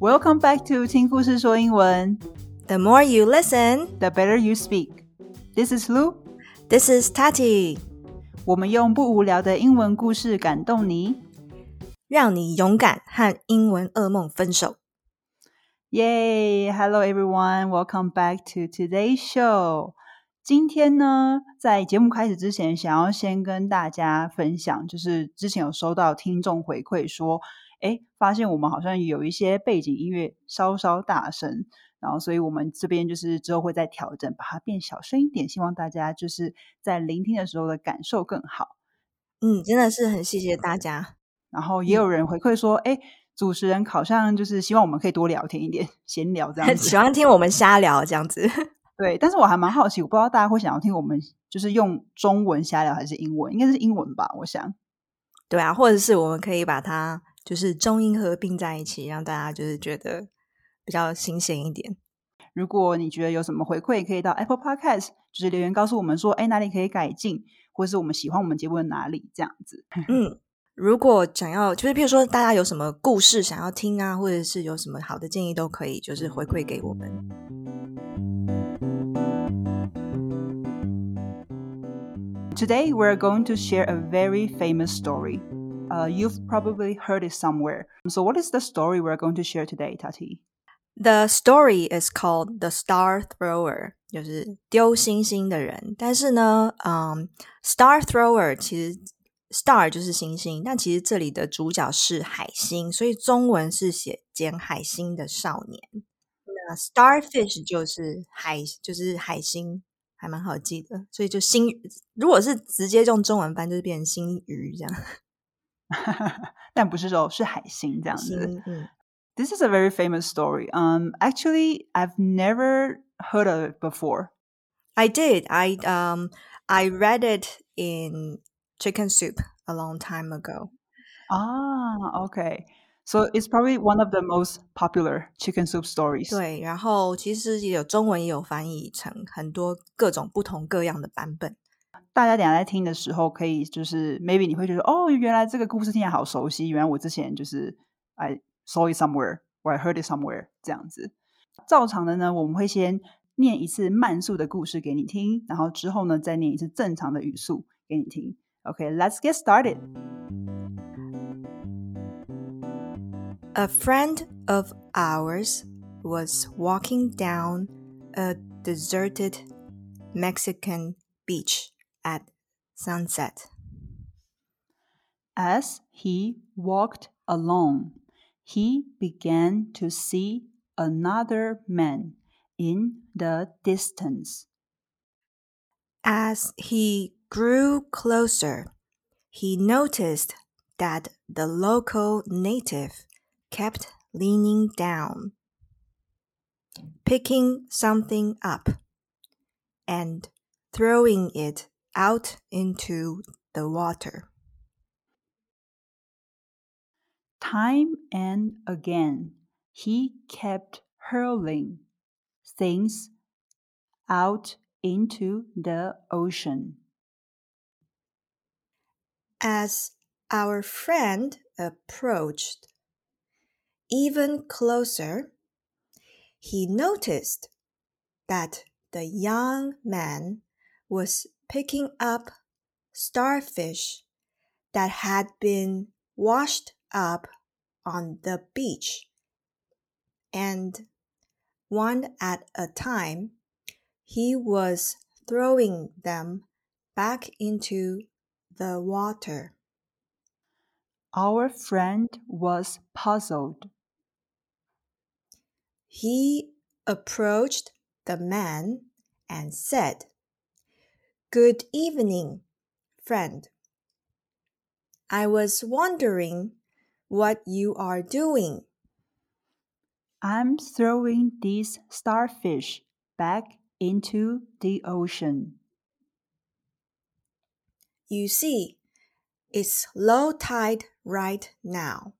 Welcome back to 听故事说英文 The more you listen, The better you speak. This is Lu. this is Tati，我们用不无聊的英文故事感动你。让你勇敢和英文噩梦分手。 Yay! Hello everyone. Welcome back to today's show. 今天呢，在节目开始之前，想要先跟大家分享，就是之前有收到听众回馈说，哎，发现我们好像有一些背景音乐稍稍大声，然后所以我们这边就是之后会再调整，把它变小声一点，希望大家就是在聆听的时候的感受更好。嗯，真的是很谢谢大家。然后也有人回馈说，哎、主持人好像就是希望我们可以多聊天一点，闲聊这样 子。喜欢听我们瞎聊这样子。对，但是我还蛮好奇，我不知道大家会想要听我们就是用中文瞎聊还是英文，应该是英文吧，我想。对啊，或者是我们可以把它就是中英合并在一起，让大家就是觉得比较新鲜一点。如果你觉得有什么回馈，可以到 Apple Podcast 就是留言告诉我们说，哎，哪里可以改进，或者是我们喜欢我们节目的哪里这样子。嗯，如果想要就是譬如说大家有什么故事想要听啊，或者是有什么好的建议，都可以就是回馈给我们。Today we're going to share a very famous story. Uh, you've probably heard it somewhere. So, what is the story we're going to share today, Tati? The story is called The Star Thrower，就是丢星星的人。但是呢，嗯，Star Thrower 其实 Star 就是星星，但其实这里的主角是海星，所以中文是写捡海星的少年。那 Starfish 就是海，就是海星， 还蛮好记的。所以就星，如果是直接用中文翻，就是变成星鱼这样。但不是说是海星这样子。星，嗯 This is a very famous story. Um, actually, I've never heard of it before. I did. I um I read it in Chicken Soup a long time ago. Ah, okay. So it's probably one of the most popular chicken soup stories. 对，然后其实也有中文也有翻译成很多各种不同各样的版本。大家等下在听的时候，可以就是 maybe 你会觉得哦，原来这个故事听起来好熟悉，原来我之前就是 I saw it somewhere or I heard it somewhere 这样子。照常的呢，我们会先念一次慢速的故事给你听，然后之后呢再念一次正常的语速给你听。Okay, let's get started. A friend of ours was walking down a deserted Mexican beach at sunset. As he walked along, he began to see another man in the distance. As he grew closer, he noticed that the local native kept leaning down, picking something up, and throwing it out into the water. Time and again, he kept hurling things out into the ocean. As our friend approached even closer, he noticed that the young man was picking up starfish that had been washed up on the beach. And one at a time, he was throwing them back into the water. Our friend was puzzled. He approached the man and said, Good evening, friend. I was wondering what you are doing. I'm throwing these starfish back into the ocean. You see, it's low tide right now.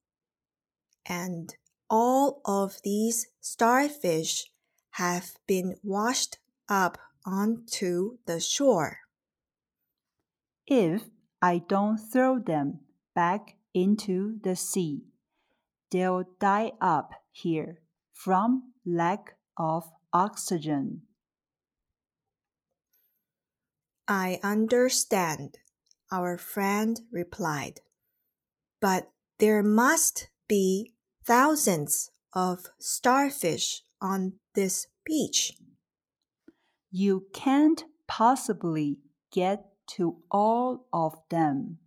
And all of these starfish have been washed up onto the shore. If I don't throw them back into the sea. They'll die up here from lack of oxygen. I understand, our friend replied. But there must be thousands of starfish on this beach. You can't possibly get to all of them.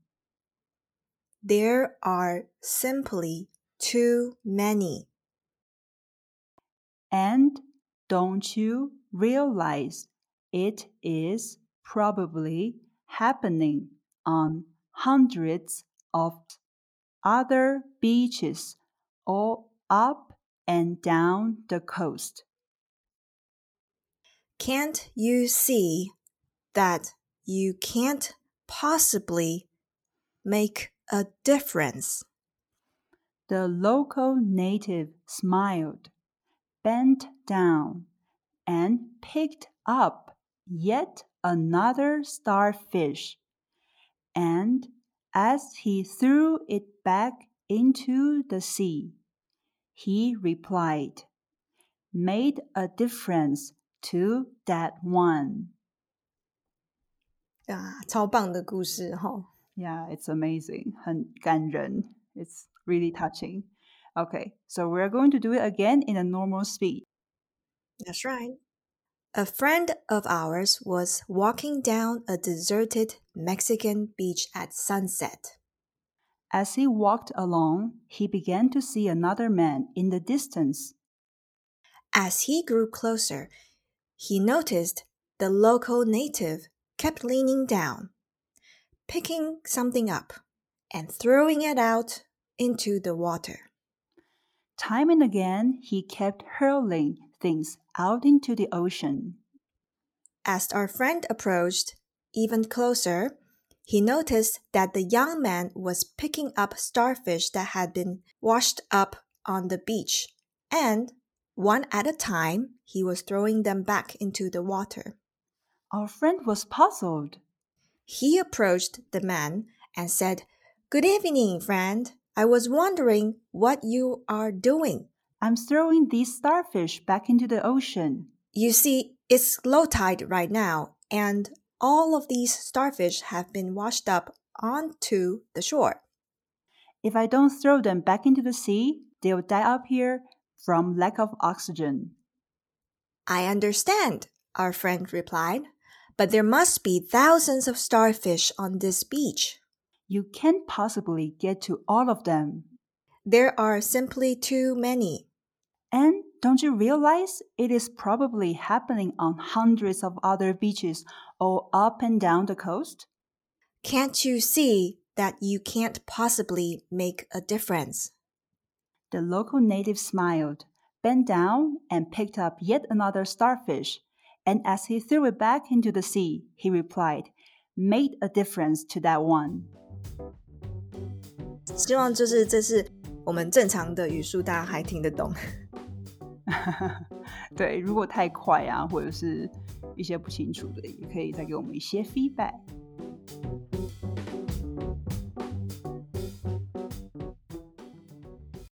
There are simply too many. And don't you realize it is probably happening on hundreds of other beaches all up and down the coast? Can't you see that you can't possibly make a difference? The local native smiled, bent down, and picked up yet another starfish. And as he threw it back into the sea, he replied, Made a difference to that one. 啊，超棒的故事哈！ Yeah, it's amazing. 很感人. It's really touching. Okay, so we're going to do it again in a normal speed. That's right. A friend of ours was walking down a deserted Mexican beach at sunset. As he walked along, he began to see another man in the distance. As he grew closer, he noticed the local native kept leaning down, picking something up, and throwing it out into the water. Time and again, he kept hurling things out into the ocean. As our friend approached even closer, he noticed that the young man was picking up starfish that had been washed up on the beach, and one at a time, he was throwing them back into the water. Our friend was puzzled. He approached the man and said, Good evening, friend. I was wondering what you are doing. I'm throwing these starfish back into the ocean. You see, it's low tide right now, and all of these starfish have been washed up onto the shore. If I don't throw them back into the sea, they'll die up here from lack of oxygen. I understand, our friend replied, but there must be thousands of starfish on this beach. You can't possibly get to all of them. There are simply too many. And don't you realize it is probably happening on hundreds of other beaches all up and down the coast? Can't you see that you can't possibly make a difference? The local native smiled, bent down, and picked up yet another starfish. And as he threw it back into the sea, he replied, Made a difference to that one. 希望就是这是我们正常的语速，大家还听得懂。 对，如果太快啊，或者是一些不清楚的，也可以再给我们一些 feedback。